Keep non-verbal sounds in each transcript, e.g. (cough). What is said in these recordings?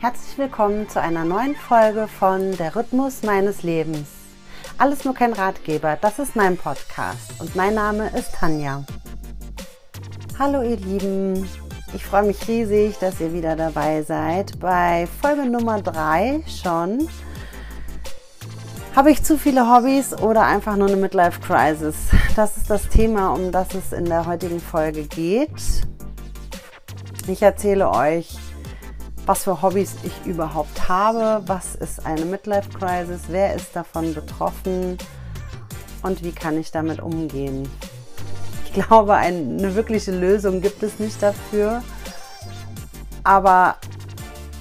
Herzlich willkommen zu einer neuen Folge von Der Rhythmus meines Lebens. Alles nur kein Ratgeber, das ist mein Podcast und mein Name ist Tanja. Hallo ihr Lieben, ich freue mich riesig, dass ihr wieder dabei seid. Bei Folge Nummer 3 schon. Habe ich zu viele Hobbys oder einfach nur eine Midlife Crisis? Das ist das Thema, um das es in der heutigen Folge geht. Ich erzähle euch, was für Hobbys ich überhaupt habe, was ist eine Midlife Crisis, wer ist davon betroffen und wie kann ich damit umgehen. Ich glaube, eine wirkliche Lösung gibt es nicht dafür, aber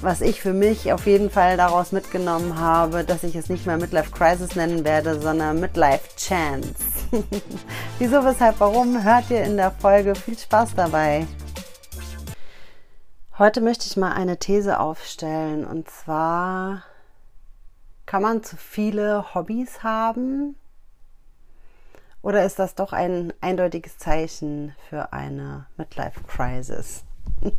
was ich für mich auf jeden Fall daraus mitgenommen habe, dass ich es nicht mehr Midlife Crisis nennen werde, sondern Midlife Chance. (laughs) Wieso, weshalb, warum, hört ihr in der Folge. Viel Spaß dabei. Heute möchte ich mal eine These aufstellen und zwar kann man zu viele Hobbys haben oder ist das doch ein eindeutiges Zeichen für eine Midlife Crisis? (laughs)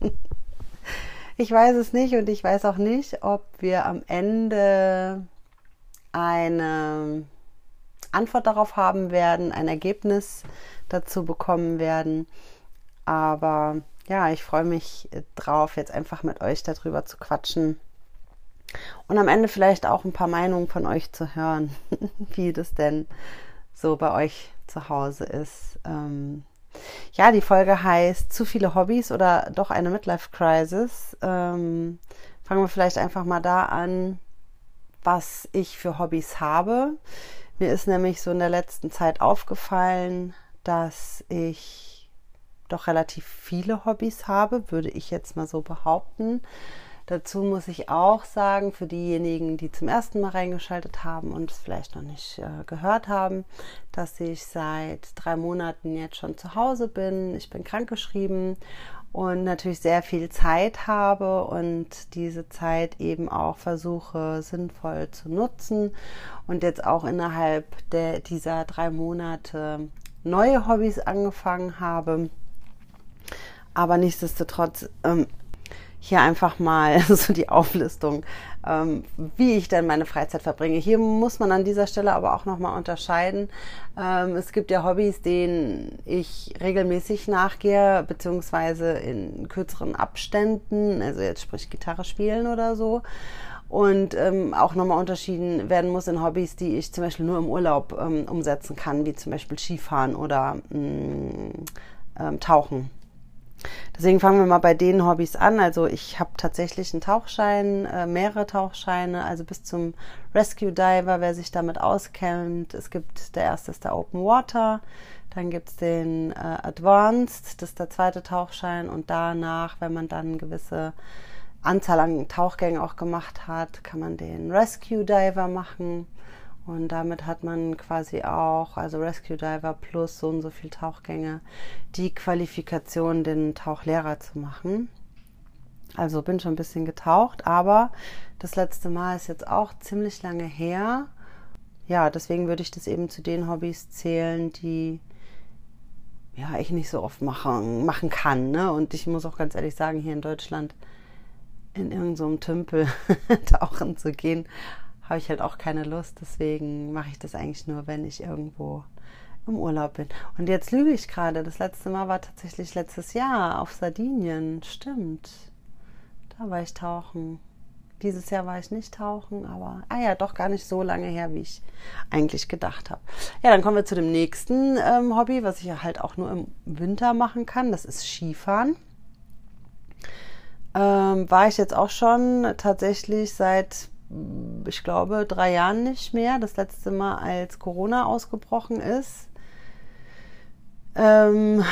ich weiß es nicht und ich weiß auch nicht, ob wir am Ende eine Antwort darauf haben werden, ein Ergebnis dazu bekommen werden. Aber ja, ich freue mich äh, drauf, jetzt einfach mit euch darüber zu quatschen und am Ende vielleicht auch ein paar Meinungen von euch zu hören, (laughs) wie das denn so bei euch zu Hause ist. Ähm, ja, die Folge heißt Zu viele Hobbys oder doch eine Midlife Crisis. Ähm, fangen wir vielleicht einfach mal da an, was ich für Hobbys habe. Mir ist nämlich so in der letzten Zeit aufgefallen, dass ich doch relativ viele Hobbys habe, würde ich jetzt mal so behaupten. Dazu muss ich auch sagen, für diejenigen, die zum ersten Mal reingeschaltet haben und es vielleicht noch nicht äh, gehört haben, dass ich seit drei Monaten jetzt schon zu Hause bin. Ich bin krankgeschrieben und natürlich sehr viel Zeit habe und diese Zeit eben auch versuche sinnvoll zu nutzen und jetzt auch innerhalb der, dieser drei Monate neue Hobbys angefangen habe aber nichtsdestotrotz ähm, hier einfach mal (laughs) so die Auflistung, ähm, wie ich denn meine Freizeit verbringe. Hier muss man an dieser Stelle aber auch nochmal unterscheiden. Ähm, es gibt ja Hobbys, denen ich regelmäßig nachgehe, beziehungsweise in kürzeren Abständen, also jetzt sprich Gitarre spielen oder so. Und ähm, auch nochmal unterschieden werden muss in Hobbys, die ich zum Beispiel nur im Urlaub ähm, umsetzen kann, wie zum Beispiel Skifahren oder mh, mm, ähm, Tauchen. Deswegen fangen wir mal bei den Hobbys an. Also ich habe tatsächlich einen Tauchschein, äh, mehrere Tauchscheine, also bis zum Rescue Diver, wer sich damit auskennt. Es gibt, der erste ist der Open Water, dann gibt es den äh, Advanced, das ist der zweite Tauchschein und danach, wenn man dann eine gewisse Anzahl an Tauchgängen auch gemacht hat, kann man den Rescue Diver machen. Und damit hat man quasi auch, also Rescue Diver plus so und so viel Tauchgänge, die Qualifikation, den Tauchlehrer zu machen. Also bin schon ein bisschen getaucht, aber das letzte Mal ist jetzt auch ziemlich lange her. Ja, deswegen würde ich das eben zu den Hobbys zählen, die ja ich nicht so oft machen, machen kann. Ne? Und ich muss auch ganz ehrlich sagen, hier in Deutschland in irgendeinem so Tümpel (laughs) tauchen zu gehen, habe ich halt auch keine Lust. Deswegen mache ich das eigentlich nur, wenn ich irgendwo im Urlaub bin. Und jetzt lüge ich gerade. Das letzte Mal war tatsächlich letztes Jahr auf Sardinien. Stimmt. Da war ich tauchen. Dieses Jahr war ich nicht tauchen, aber ah ja, doch gar nicht so lange her, wie ich eigentlich gedacht habe. Ja, dann kommen wir zu dem nächsten ähm, Hobby, was ich halt auch nur im Winter machen kann. Das ist Skifahren. Ähm, war ich jetzt auch schon tatsächlich seit ich glaube, drei Jahren nicht mehr. Das letzte Mal, als Corona ausgebrochen ist. Ähm,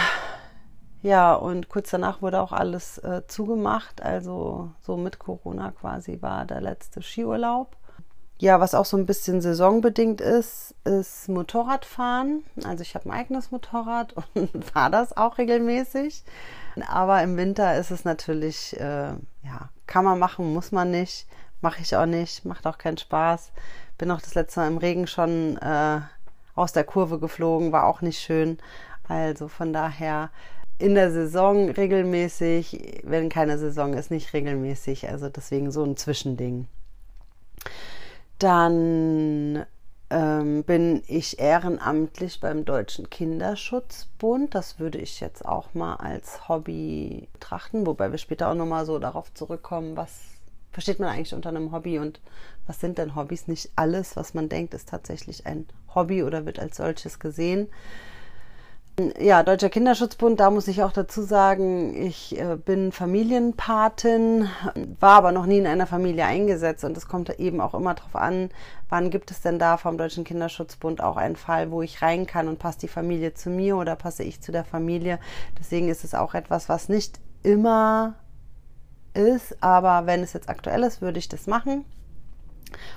ja, und kurz danach wurde auch alles äh, zugemacht. Also so mit Corona quasi war der letzte Skiurlaub. Ja, was auch so ein bisschen saisonbedingt ist, ist Motorradfahren. Also ich habe ein eigenes Motorrad (laughs) und fahre das auch regelmäßig. Aber im Winter ist es natürlich, äh, ja, kann man machen, muss man nicht. Mache ich auch nicht, macht auch keinen Spaß. Bin auch das letzte Mal im Regen schon äh, aus der Kurve geflogen, war auch nicht schön. Also von daher in der Saison regelmäßig, wenn keine Saison ist, nicht regelmäßig. Also deswegen so ein Zwischending. Dann ähm, bin ich ehrenamtlich beim Deutschen Kinderschutzbund. Das würde ich jetzt auch mal als Hobby betrachten, wobei wir später auch nochmal so darauf zurückkommen, was versteht man eigentlich unter einem Hobby und was sind denn Hobbys? Nicht alles, was man denkt, ist tatsächlich ein Hobby oder wird als solches gesehen. Ja, Deutscher Kinderschutzbund, da muss ich auch dazu sagen, ich äh, bin Familienpatin, war aber noch nie in einer Familie eingesetzt und es kommt eben auch immer darauf an, wann gibt es denn da vom Deutschen Kinderschutzbund auch einen Fall, wo ich rein kann und passt die Familie zu mir oder passe ich zu der Familie. Deswegen ist es auch etwas, was nicht immer ist, aber wenn es jetzt aktuell ist, würde ich das machen.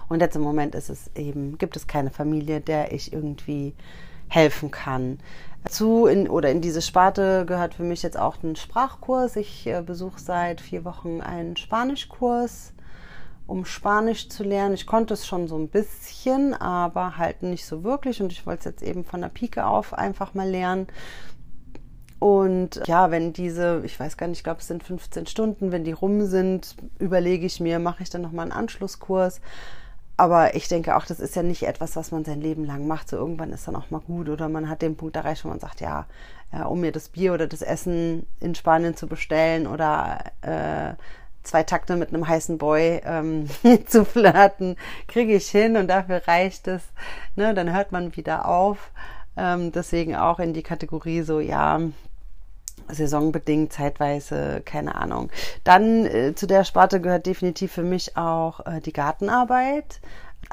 Und jetzt im Moment ist es eben, gibt es keine Familie, der ich irgendwie helfen kann. Zu in, oder in diese Sparte gehört für mich jetzt auch ein Sprachkurs. Ich äh, besuche seit vier Wochen einen Spanischkurs, um Spanisch zu lernen. Ich konnte es schon so ein bisschen, aber halt nicht so wirklich. Und ich wollte es jetzt eben von der Pike auf einfach mal lernen. Und ja, wenn diese, ich weiß gar nicht, ich glaube, es sind 15 Stunden, wenn die rum sind, überlege ich mir, mache ich dann nochmal einen Anschlusskurs. Aber ich denke auch, das ist ja nicht etwas, was man sein Leben lang macht. So irgendwann ist dann auch mal gut oder man hat den Punkt erreicht, wo man sagt, ja, äh, um mir das Bier oder das Essen in Spanien zu bestellen oder äh, zwei Takte mit einem heißen Boy ähm, (laughs) zu flirten, kriege ich hin und dafür reicht es. Ne, dann hört man wieder auf. Ähm, deswegen auch in die Kategorie so, ja, saisonbedingt, zeitweise, keine Ahnung. Dann äh, zu der Sparte gehört definitiv für mich auch äh, die Gartenarbeit.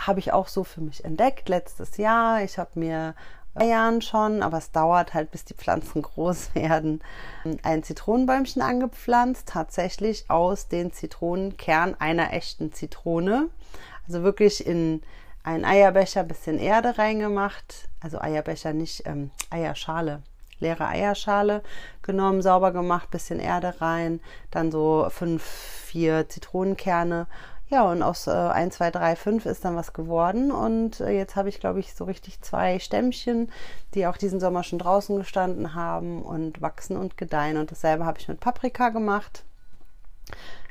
Habe ich auch so für mich entdeckt letztes Jahr. Ich habe mir Jahren schon, aber es dauert halt, bis die Pflanzen (laughs) groß werden. Ein Zitronenbäumchen angepflanzt, tatsächlich aus den Zitronenkern einer echten Zitrone. Also wirklich in einen Eierbecher bisschen Erde reingemacht. Also Eierbecher, nicht ähm, Eierschale leere Eierschale genommen, sauber gemacht, bisschen Erde rein, dann so fünf, vier Zitronenkerne. Ja, und aus äh, 1, 2, 3, 5 ist dann was geworden. Und äh, jetzt habe ich, glaube ich, so richtig zwei Stämmchen, die auch diesen Sommer schon draußen gestanden haben und wachsen und gedeihen. Und dasselbe habe ich mit Paprika gemacht.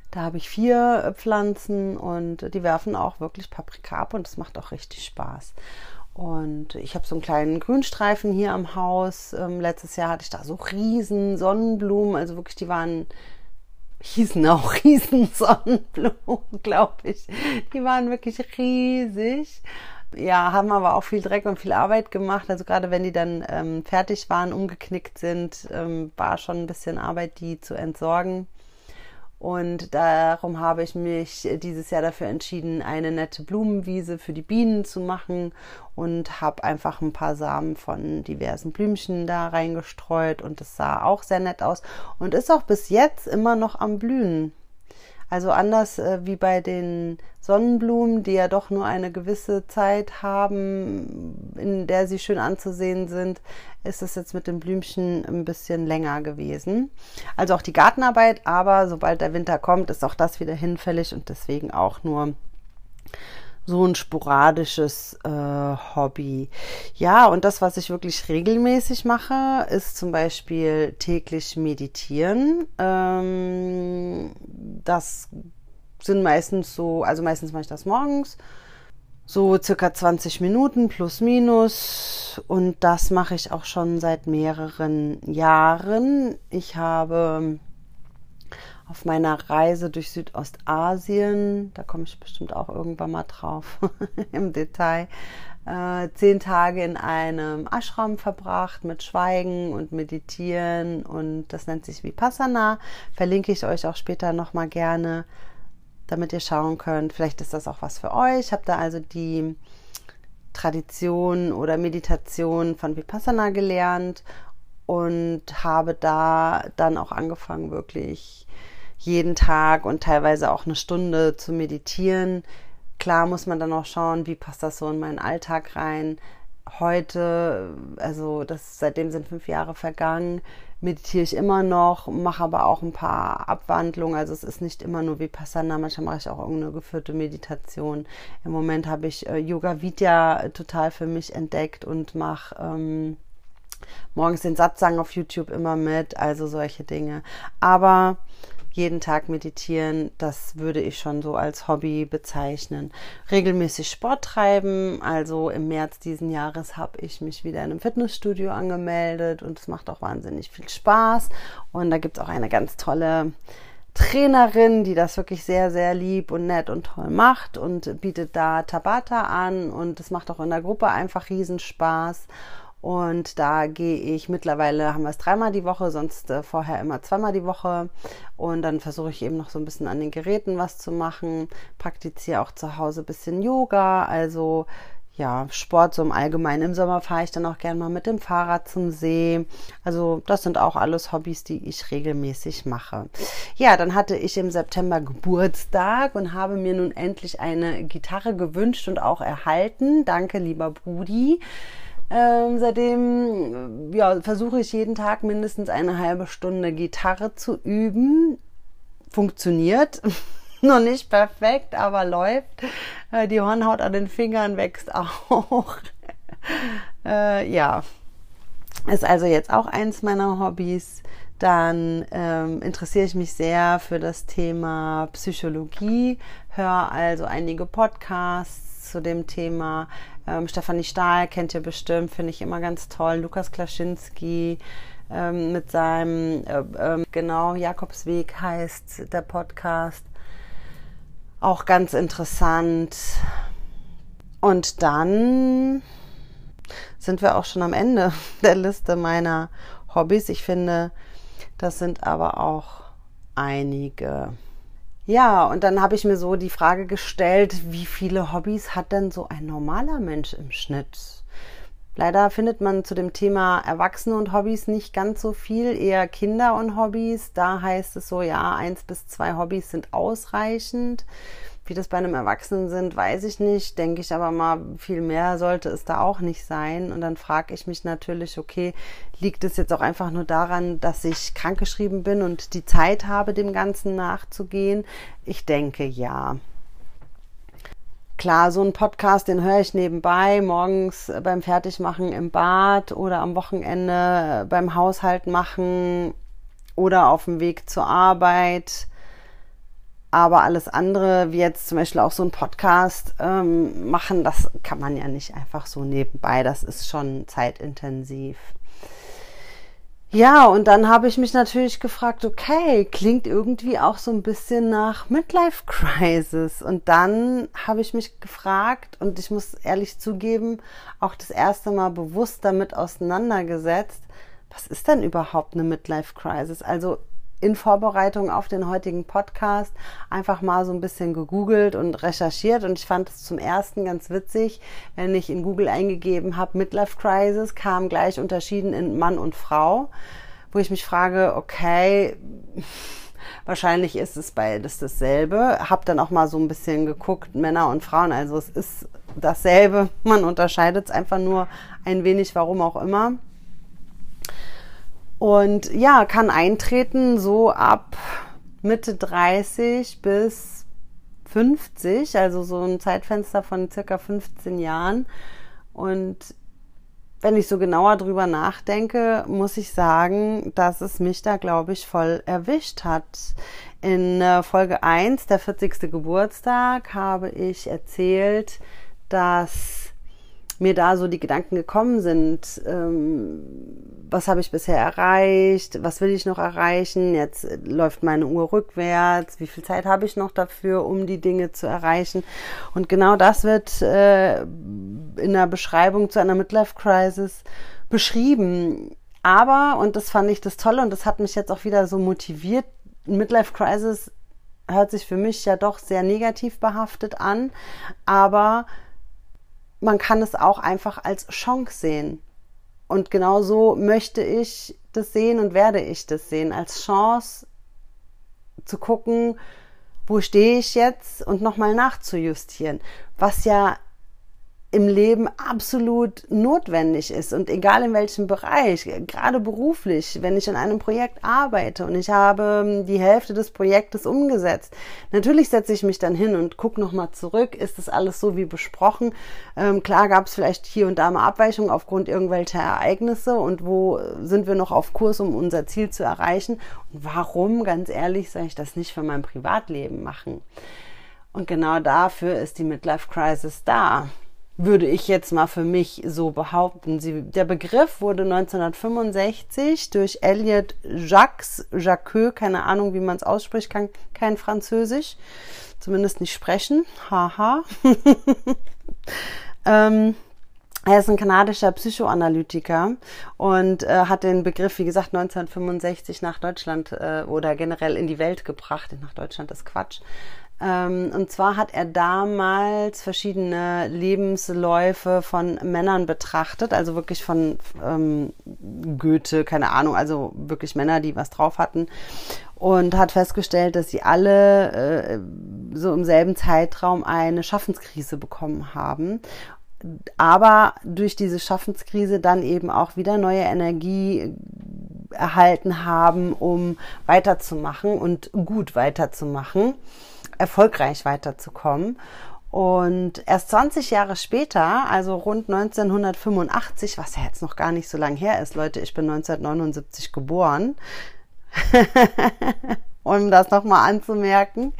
Da habe ich vier äh, Pflanzen und die werfen auch wirklich Paprika ab und es macht auch richtig Spaß. Und ich habe so einen kleinen Grünstreifen hier am Haus. Ähm, letztes Jahr hatte ich da so riesen Sonnenblumen, also wirklich, die waren, hießen auch (laughs) riesen Sonnenblumen, glaube ich. Die waren wirklich riesig. Ja, haben aber auch viel Dreck und viel Arbeit gemacht. Also gerade wenn die dann ähm, fertig waren, umgeknickt sind, ähm, war schon ein bisschen Arbeit, die zu entsorgen. Und darum habe ich mich dieses Jahr dafür entschieden, eine nette Blumenwiese für die Bienen zu machen und habe einfach ein paar Samen von diversen Blümchen da reingestreut und es sah auch sehr nett aus und ist auch bis jetzt immer noch am Blühen. Also anders äh, wie bei den Sonnenblumen, die ja doch nur eine gewisse Zeit haben, in der sie schön anzusehen sind, ist es jetzt mit den Blümchen ein bisschen länger gewesen. Also auch die Gartenarbeit, aber sobald der Winter kommt, ist auch das wieder hinfällig und deswegen auch nur so ein sporadisches äh, Hobby. Ja, und das, was ich wirklich regelmäßig mache, ist zum Beispiel täglich meditieren. Ähm, das sind meistens so, also meistens mache ich das morgens, so circa 20 Minuten plus minus. Und das mache ich auch schon seit mehreren Jahren. Ich habe auf meiner Reise durch Südostasien, da komme ich bestimmt auch irgendwann mal drauf (laughs) im Detail, äh, zehn Tage in einem Ashram verbracht mit Schweigen und Meditieren und das nennt sich Vipassana. Verlinke ich euch auch später nochmal gerne, damit ihr schauen könnt. Vielleicht ist das auch was für euch. Ich habe da also die Tradition oder Meditation von Vipassana gelernt und habe da dann auch angefangen, wirklich jeden Tag und teilweise auch eine Stunde zu meditieren. Klar muss man dann auch schauen, wie passt das so in meinen Alltag rein. Heute, also das seitdem sind fünf Jahre vergangen, meditiere ich immer noch, mache aber auch ein paar Abwandlungen. Also es ist nicht immer nur wie Passana, manchmal mache ich auch irgendeine geführte Meditation. Im Moment habe ich äh, Yoga Vidya total für mich entdeckt und mache ähm, morgens den Satzang auf YouTube immer mit, also solche Dinge. Aber jeden Tag meditieren, das würde ich schon so als Hobby bezeichnen. Regelmäßig Sport treiben, also im März diesen Jahres habe ich mich wieder in einem Fitnessstudio angemeldet und es macht auch wahnsinnig viel Spaß. Und da gibt es auch eine ganz tolle Trainerin, die das wirklich sehr, sehr lieb und nett und toll macht und bietet da Tabata an und es macht auch in der Gruppe einfach Riesenspaß. Und da gehe ich mittlerweile, haben wir es dreimal die Woche, sonst äh, vorher immer zweimal die Woche. Und dann versuche ich eben noch so ein bisschen an den Geräten was zu machen. Praktiziere auch zu Hause ein bisschen Yoga. Also ja, Sport so im Allgemeinen. Im Sommer fahre ich dann auch gerne mal mit dem Fahrrad zum See. Also das sind auch alles Hobbys, die ich regelmäßig mache. Ja, dann hatte ich im September Geburtstag und habe mir nun endlich eine Gitarre gewünscht und auch erhalten. Danke, lieber Brudi. Ähm, seitdem ja, versuche ich jeden Tag mindestens eine halbe Stunde Gitarre zu üben. Funktioniert. (laughs) Noch nicht perfekt, aber läuft. Äh, die Hornhaut an den Fingern wächst auch. (laughs) äh, ja, ist also jetzt auch eins meiner Hobbys. Dann ähm, interessiere ich mich sehr für das Thema Psychologie, höre also einige Podcasts zu dem Thema, ähm, Stefanie Stahl kennt ihr bestimmt, finde ich immer ganz toll. Lukas Klaschinski ähm, mit seinem, äh, äh, genau, Jakobsweg heißt der Podcast. Auch ganz interessant. Und dann sind wir auch schon am Ende (laughs) der Liste meiner Hobbys. Ich finde, das sind aber auch einige. Ja, und dann habe ich mir so die Frage gestellt, wie viele Hobbys hat denn so ein normaler Mensch im Schnitt? Leider findet man zu dem Thema Erwachsene und Hobbys nicht ganz so viel, eher Kinder und Hobbys. Da heißt es so, ja, eins bis zwei Hobbys sind ausreichend. Wie das bei einem Erwachsenen sind, weiß ich nicht. Denke ich aber mal, viel mehr sollte es da auch nicht sein. Und dann frage ich mich natürlich, okay, liegt es jetzt auch einfach nur daran, dass ich krankgeschrieben bin und die Zeit habe, dem Ganzen nachzugehen? Ich denke ja. Klar, so ein Podcast, den höre ich nebenbei, morgens beim Fertigmachen im Bad oder am Wochenende beim Haushalt machen oder auf dem Weg zur Arbeit aber alles andere, wie jetzt zum Beispiel auch so ein Podcast ähm, machen, das kann man ja nicht einfach so nebenbei. Das ist schon zeitintensiv. Ja, und dann habe ich mich natürlich gefragt, okay, klingt irgendwie auch so ein bisschen nach Midlife Crisis. Und dann habe ich mich gefragt, und ich muss ehrlich zugeben, auch das erste Mal bewusst damit auseinandergesetzt, was ist denn überhaupt eine Midlife Crisis? Also in Vorbereitung auf den heutigen Podcast einfach mal so ein bisschen gegoogelt und recherchiert und ich fand es zum ersten ganz witzig, wenn ich in Google eingegeben habe Midlife Crisis, kam gleich unterschieden in Mann und Frau, wo ich mich frage, okay, wahrscheinlich ist es beides dasselbe. Hab dann auch mal so ein bisschen geguckt, Männer und Frauen, also es ist dasselbe, man unterscheidet es einfach nur ein wenig, warum auch immer. Und ja, kann eintreten so ab Mitte 30 bis 50, also so ein Zeitfenster von circa 15 Jahren. Und wenn ich so genauer drüber nachdenke, muss ich sagen, dass es mich da, glaube ich, voll erwischt hat. In äh, Folge 1, der 40. Geburtstag, habe ich erzählt, dass mir da so die Gedanken gekommen sind, ähm, was habe ich bisher erreicht, was will ich noch erreichen, jetzt läuft meine Uhr rückwärts, wie viel Zeit habe ich noch dafür, um die Dinge zu erreichen. Und genau das wird äh, in der Beschreibung zu einer Midlife Crisis beschrieben. Aber, und das fand ich das Tolle und das hat mich jetzt auch wieder so motiviert, Midlife Crisis hört sich für mich ja doch sehr negativ behaftet an, aber man kann es auch einfach als Chance sehen. Und genau so möchte ich das sehen und werde ich das sehen, als Chance zu gucken, wo stehe ich jetzt und nochmal nachzujustieren. Was ja im Leben absolut notwendig ist und egal in welchem Bereich, gerade beruflich, wenn ich an einem Projekt arbeite und ich habe ähm, die Hälfte des Projektes umgesetzt, natürlich setze ich mich dann hin und gucke nochmal zurück, ist das alles so wie besprochen? Ähm, klar gab es vielleicht hier und da mal Abweichungen aufgrund irgendwelcher Ereignisse und wo sind wir noch auf Kurs, um unser Ziel zu erreichen und warum, ganz ehrlich, soll ich das nicht für mein Privatleben machen? Und genau dafür ist die Midlife Crisis da würde ich jetzt mal für mich so behaupten. Sie, der Begriff wurde 1965 durch Elliot Jacques, Jacques, keine Ahnung, wie man es ausspricht, kann kein Französisch, zumindest nicht sprechen. Haha. (laughs) ähm, er ist ein kanadischer Psychoanalytiker und äh, hat den Begriff, wie gesagt, 1965 nach Deutschland äh, oder generell in die Welt gebracht. Nach Deutschland ist Quatsch. Ähm, und zwar hat er damals verschiedene Lebensläufe von Männern betrachtet, also wirklich von ähm, Goethe, keine Ahnung, also wirklich Männer, die was drauf hatten. Und hat festgestellt, dass sie alle äh, so im selben Zeitraum eine Schaffenskrise bekommen haben aber durch diese Schaffenskrise dann eben auch wieder neue Energie erhalten haben, um weiterzumachen und gut weiterzumachen erfolgreich weiterzukommen. Und erst 20 Jahre später, also rund 1985, was ja jetzt noch gar nicht so lang her ist, Leute, ich bin 1979 geboren, (laughs) um das nochmal anzumerken,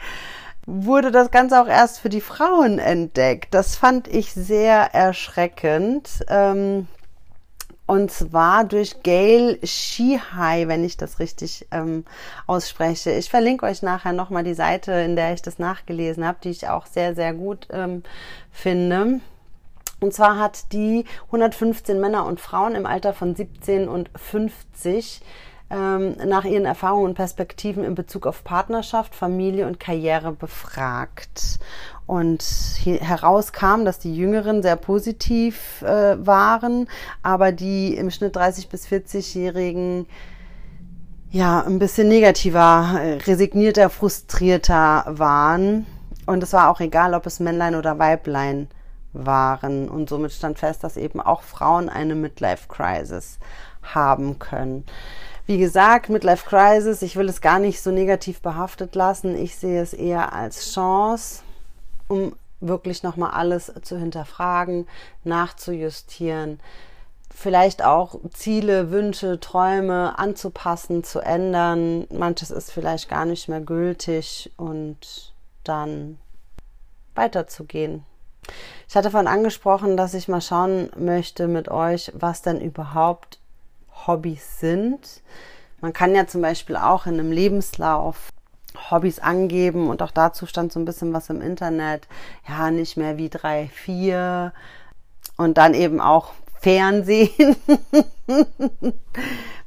wurde das Ganze auch erst für die Frauen entdeckt. Das fand ich sehr erschreckend. Ähm, und zwar durch Gail Shihai, wenn ich das richtig ähm, ausspreche. Ich verlinke euch nachher nochmal die Seite, in der ich das nachgelesen habe, die ich auch sehr, sehr gut ähm, finde. Und zwar hat die 115 Männer und Frauen im Alter von 17 und 50 ähm, nach ihren Erfahrungen und Perspektiven in Bezug auf Partnerschaft, Familie und Karriere befragt. Und herauskam, dass die Jüngeren sehr positiv äh, waren, aber die im Schnitt 30 bis 40-Jährigen ja ein bisschen negativer, äh, resignierter, frustrierter waren. Und es war auch egal, ob es Männlein oder Weiblein waren. Und somit stand fest, dass eben auch Frauen eine Midlife Crisis haben können. Wie gesagt, Midlife Crisis, ich will es gar nicht so negativ behaftet lassen. Ich sehe es eher als Chance um wirklich nochmal alles zu hinterfragen, nachzujustieren, vielleicht auch Ziele, Wünsche, Träume anzupassen, zu ändern. Manches ist vielleicht gar nicht mehr gültig und dann weiterzugehen. Ich hatte vorhin angesprochen, dass ich mal schauen möchte mit euch, was denn überhaupt Hobbys sind. Man kann ja zum Beispiel auch in einem Lebenslauf Hobbys angeben und auch dazu stand so ein bisschen was im Internet. Ja, nicht mehr wie drei, vier und dann eben auch Fernsehen. (laughs)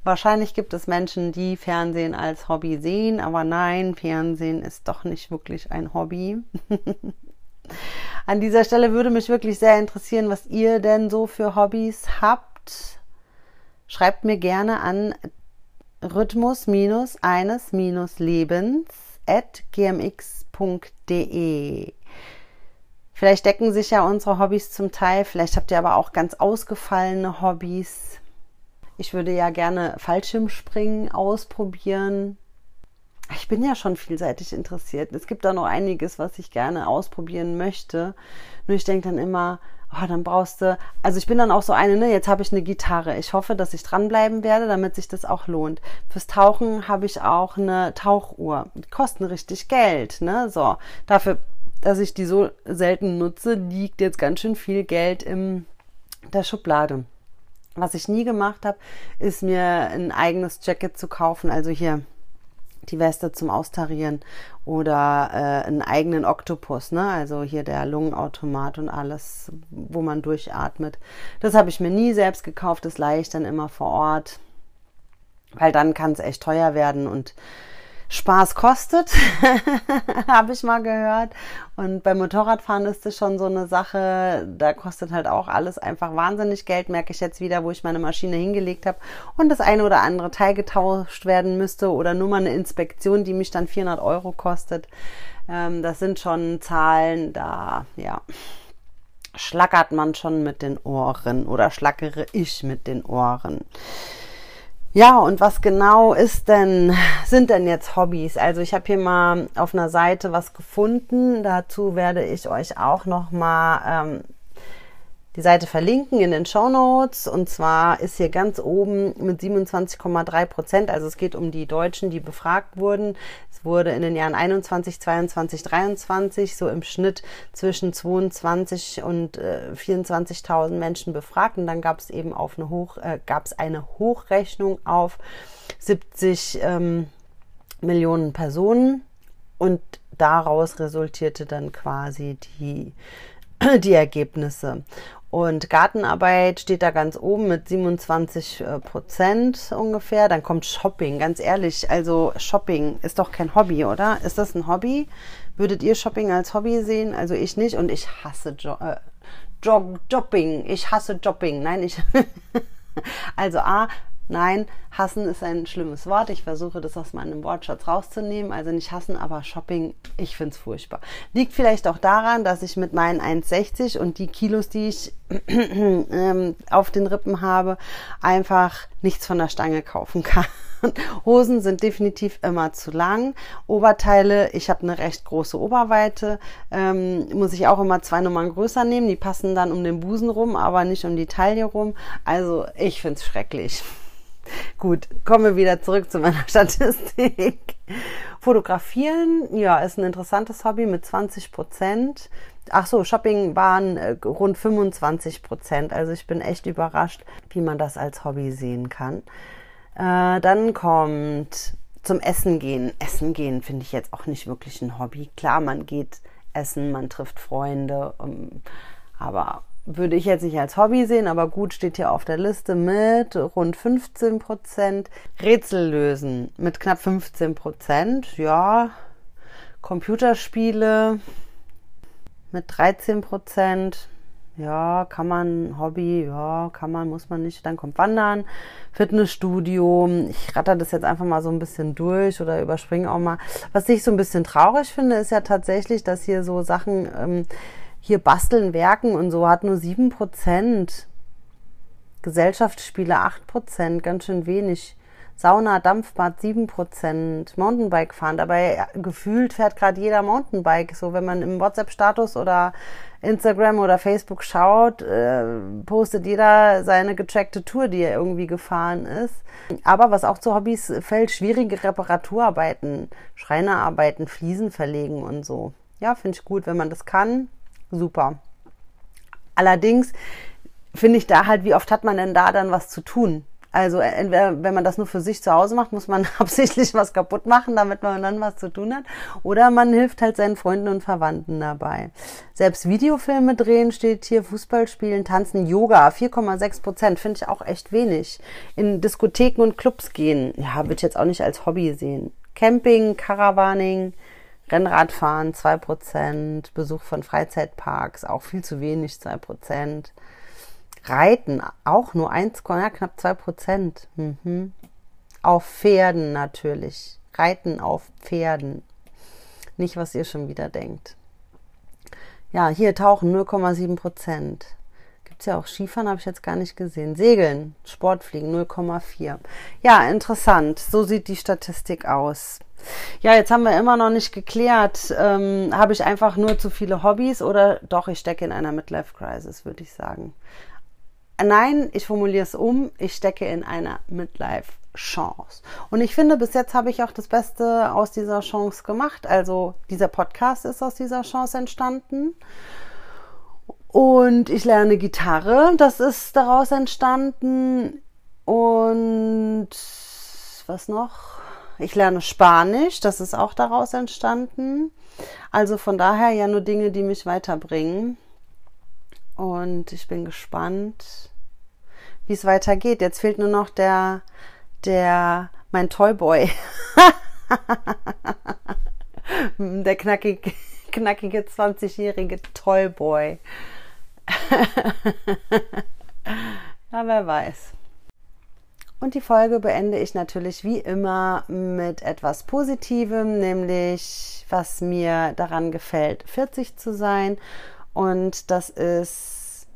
Wahrscheinlich gibt es Menschen, die Fernsehen als Hobby sehen, aber nein, Fernsehen ist doch nicht wirklich ein Hobby. (laughs) An dieser Stelle würde mich wirklich sehr interessieren, was ihr denn so für Hobbys habt. Schreibt mir gerne an Rhythmus minus eines minus Lebens at gmx.de. Vielleicht decken sich ja unsere Hobbys zum Teil, vielleicht habt ihr aber auch ganz ausgefallene Hobbys. Ich würde ja gerne Fallschirmspringen ausprobieren. Ich bin ja schon vielseitig interessiert. Es gibt da noch einiges, was ich gerne ausprobieren möchte. Nur ich denke dann immer, oh, dann brauchst du, also ich bin dann auch so eine, ne, jetzt habe ich eine Gitarre. Ich hoffe, dass ich dranbleiben werde, damit sich das auch lohnt. Fürs Tauchen habe ich auch eine Tauchuhr. Die kosten richtig Geld, ne, so. Dafür, dass ich die so selten nutze, liegt jetzt ganz schön viel Geld in der Schublade. Was ich nie gemacht habe, ist mir ein eigenes Jacket zu kaufen, also hier die Weste zum Austarieren oder äh, einen eigenen Oktopus, ne? Also hier der Lungenautomat und alles, wo man durchatmet. Das habe ich mir nie selbst gekauft, das leihe ich dann immer vor Ort, weil dann kann es echt teuer werden und Spaß kostet, (laughs) habe ich mal gehört. Und beim Motorradfahren ist es schon so eine Sache, da kostet halt auch alles einfach wahnsinnig Geld, merke ich jetzt wieder, wo ich meine Maschine hingelegt habe und das eine oder andere Teil getauscht werden müsste oder nur mal eine Inspektion, die mich dann 400 Euro kostet. Ähm, das sind schon Zahlen, da, ja, schlackert man schon mit den Ohren oder schlackere ich mit den Ohren. Ja, und was genau ist denn, sind denn jetzt Hobbys? Also ich habe hier mal auf einer Seite was gefunden. Dazu werde ich euch auch noch mal ähm, die Seite verlinken in den Show Notes. Und zwar ist hier ganz oben mit 27,3 Prozent. Also es geht um die Deutschen, die befragt wurden. Es wurde in den Jahren 21, 22, 23 so im Schnitt zwischen 22 und äh, 24.000 Menschen befragt. Und dann gab es eben auf eine Hoch, äh, gab es eine Hochrechnung auf 70 ähm, Millionen Personen. Und daraus resultierte dann quasi die (clears throat) die Ergebnisse. Und Gartenarbeit steht da ganz oben mit 27 äh, Prozent ungefähr. Dann kommt Shopping, ganz ehrlich. Also Shopping ist doch kein Hobby, oder? Ist das ein Hobby? Würdet ihr Shopping als Hobby sehen? Also ich nicht und ich hasse jo äh, Jog Jobbing. Ich hasse Jobbing. Nein, ich. (laughs) also A, Nein, hassen ist ein schlimmes Wort. Ich versuche das aus meinem Wortschatz rauszunehmen. Also nicht hassen, aber Shopping, ich finde es furchtbar. Liegt vielleicht auch daran, dass ich mit meinen 1,60 und die Kilos, die ich (clears throat) ähm, auf den Rippen habe, einfach nichts von der Stange kaufen kann. (laughs) Hosen sind definitiv immer zu lang. Oberteile, ich habe eine recht große Oberweite, ähm, muss ich auch immer zwei Nummern größer nehmen. Die passen dann um den Busen rum, aber nicht um die Taille rum. Also ich finde es schrecklich. Gut, kommen wir wieder zurück zu meiner (laughs) Statistik. Fotografieren, ja, ist ein interessantes Hobby mit 20 Prozent. Ach so, Shopping waren äh, rund 25 Prozent. Also ich bin echt überrascht, wie man das als Hobby sehen kann. Äh, dann kommt zum Essen gehen. Essen gehen finde ich jetzt auch nicht wirklich ein Hobby. Klar, man geht essen, man trifft Freunde, ähm, aber würde ich jetzt nicht als Hobby sehen, aber gut steht hier auf der Liste mit rund 15 Prozent. Rätsel lösen mit knapp 15 Prozent. Ja, Computerspiele mit 13 Prozent. Ja, kann man, Hobby, ja, kann man, muss man nicht. Dann kommt Wandern, Fitnessstudio. Ich ratter das jetzt einfach mal so ein bisschen durch oder überspringe auch mal. Was ich so ein bisschen traurig finde, ist ja tatsächlich, dass hier so Sachen ähm, hier basteln, werken und so hat nur 7%. Gesellschaftsspiele 8%, ganz schön wenig. Sauna, Dampfbad 7%, Mountainbike fahren. Dabei gefühlt fährt gerade jeder Mountainbike. So, wenn man im WhatsApp-Status oder Instagram oder Facebook schaut, äh, postet jeder seine getrackte Tour, die er irgendwie gefahren ist. Aber was auch zu Hobbys fällt, schwierige Reparaturarbeiten, Schreinerarbeiten, Fliesen verlegen und so. Ja, finde ich gut, wenn man das kann super. Allerdings finde ich da halt, wie oft hat man denn da dann was zu tun? Also entweder, wenn man das nur für sich zu Hause macht, muss man (laughs) absichtlich was kaputt machen, damit man dann was zu tun hat. Oder man hilft halt seinen Freunden und Verwandten dabei. Selbst Videofilme drehen steht hier, Fußball spielen, tanzen, Yoga, 4,6 Prozent, finde ich auch echt wenig. In Diskotheken und Clubs gehen, ja, würde ich jetzt auch nicht als Hobby sehen. Camping, Caravaning, Rennradfahren 2%, Besuch von Freizeitparks auch viel zu wenig 2%. Reiten auch nur 1, ja, knapp 2%. Mhm. Auf Pferden natürlich. Reiten auf Pferden. Nicht, was ihr schon wieder denkt. Ja, hier tauchen 0,7 Prozent. Gibt es ja auch Skifahren, habe ich jetzt gar nicht gesehen. Segeln, Sportfliegen 0,4. Ja, interessant. So sieht die Statistik aus. Ja, jetzt haben wir immer noch nicht geklärt, ähm, habe ich einfach nur zu viele Hobbys oder doch, ich stecke in einer Midlife-Crisis, würde ich sagen. Nein, ich formuliere es um, ich stecke in einer Midlife-Chance. Und ich finde, bis jetzt habe ich auch das Beste aus dieser Chance gemacht. Also dieser Podcast ist aus dieser Chance entstanden. Und ich lerne Gitarre, das ist daraus entstanden. Und was noch? Ich lerne Spanisch, das ist auch daraus entstanden. Also von daher ja nur Dinge, die mich weiterbringen. Und ich bin gespannt, wie es weitergeht. Jetzt fehlt nur noch der, der, mein Toyboy. (laughs) der knackig, knackige 20-jährige Toyboy. (laughs) ja, wer weiß. Und die Folge beende ich natürlich wie immer mit etwas Positivem, nämlich was mir daran gefällt, 40 zu sein Und das ist,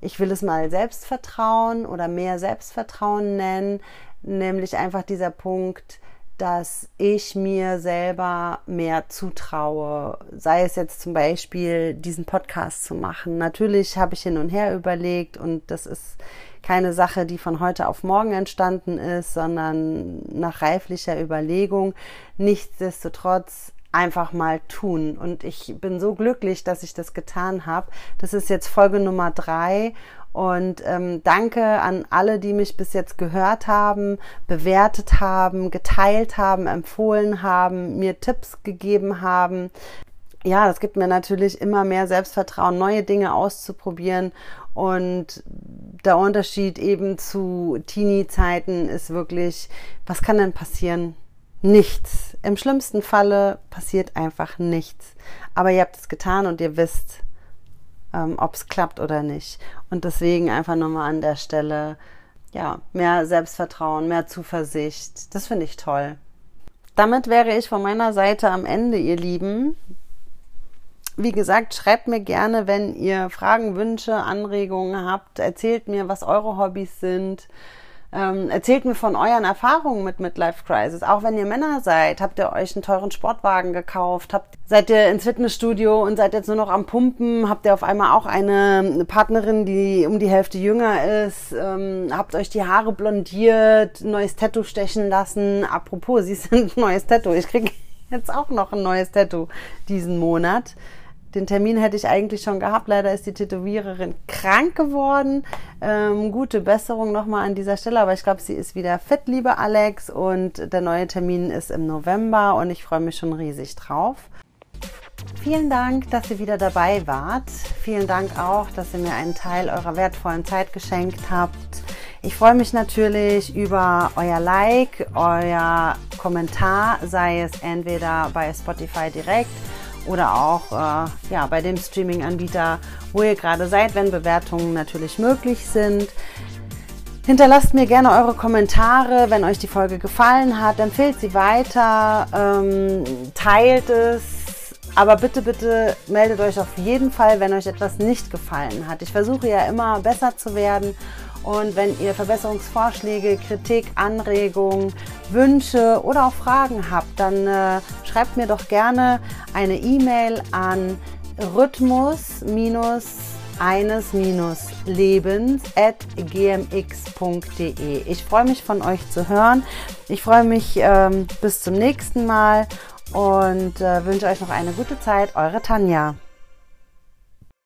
ich will es mal Selbstvertrauen oder mehr Selbstvertrauen nennen, nämlich einfach dieser Punkt, dass ich mir selber mehr zutraue, sei es jetzt zum Beispiel diesen Podcast zu machen. Natürlich habe ich hin und her überlegt und das ist keine Sache, die von heute auf morgen entstanden ist, sondern nach reiflicher Überlegung. Nichtsdestotrotz einfach mal tun. Und ich bin so glücklich, dass ich das getan habe. Das ist jetzt Folge Nummer drei. Und ähm, danke an alle, die mich bis jetzt gehört haben, bewertet haben, geteilt haben, empfohlen haben, mir Tipps gegeben haben. Ja, das gibt mir natürlich immer mehr Selbstvertrauen, neue Dinge auszuprobieren. Und der Unterschied eben zu Teenie-Zeiten ist wirklich, was kann denn passieren? Nichts. Im schlimmsten Falle passiert einfach nichts. Aber ihr habt es getan und ihr wisst, ähm, ob es klappt oder nicht. Und deswegen einfach nochmal an der Stelle, ja, mehr Selbstvertrauen, mehr Zuversicht. Das finde ich toll. Damit wäre ich von meiner Seite am Ende, ihr Lieben. Wie gesagt, schreibt mir gerne, wenn ihr Fragen, Wünsche, Anregungen habt. Erzählt mir, was eure Hobbys sind. Ähm, erzählt mir von euren Erfahrungen mit Midlife Crisis. Auch wenn ihr Männer seid, habt ihr euch einen teuren Sportwagen gekauft, habt, seid ihr ins Fitnessstudio und seid jetzt nur noch am Pumpen, habt ihr auf einmal auch eine Partnerin, die um die Hälfte jünger ist, ähm, habt euch die Haare blondiert, neues Tattoo stechen lassen. Apropos, sie (laughs) sind neues Tattoo. Ich kriege jetzt auch noch ein neues Tattoo diesen Monat. Den Termin hätte ich eigentlich schon gehabt. Leider ist die Tätowiererin krank geworden. Ähm, gute Besserung nochmal an dieser Stelle. Aber ich glaube, sie ist wieder fit, liebe Alex. Und der neue Termin ist im November und ich freue mich schon riesig drauf. Vielen Dank, dass ihr wieder dabei wart. Vielen Dank auch, dass ihr mir einen Teil eurer wertvollen Zeit geschenkt habt. Ich freue mich natürlich über euer Like, euer Kommentar, sei es entweder bei Spotify direkt oder auch äh, ja, bei dem Streaming-Anbieter, wo ihr gerade seid, wenn Bewertungen natürlich möglich sind. Hinterlasst mir gerne eure Kommentare, wenn euch die Folge gefallen hat. Empfehlt sie weiter, ähm, teilt es. Aber bitte, bitte meldet euch auf jeden Fall, wenn euch etwas nicht gefallen hat. Ich versuche ja immer besser zu werden und wenn ihr Verbesserungsvorschläge, Kritik, Anregungen, Wünsche oder auch Fragen habt, dann äh, schreibt mir doch gerne eine E-Mail an rhythmus eines lebens at gmx.de. Ich freue mich von euch zu hören. Ich freue mich ähm, bis zum nächsten Mal und äh, wünsche euch noch eine gute Zeit. Eure Tanja.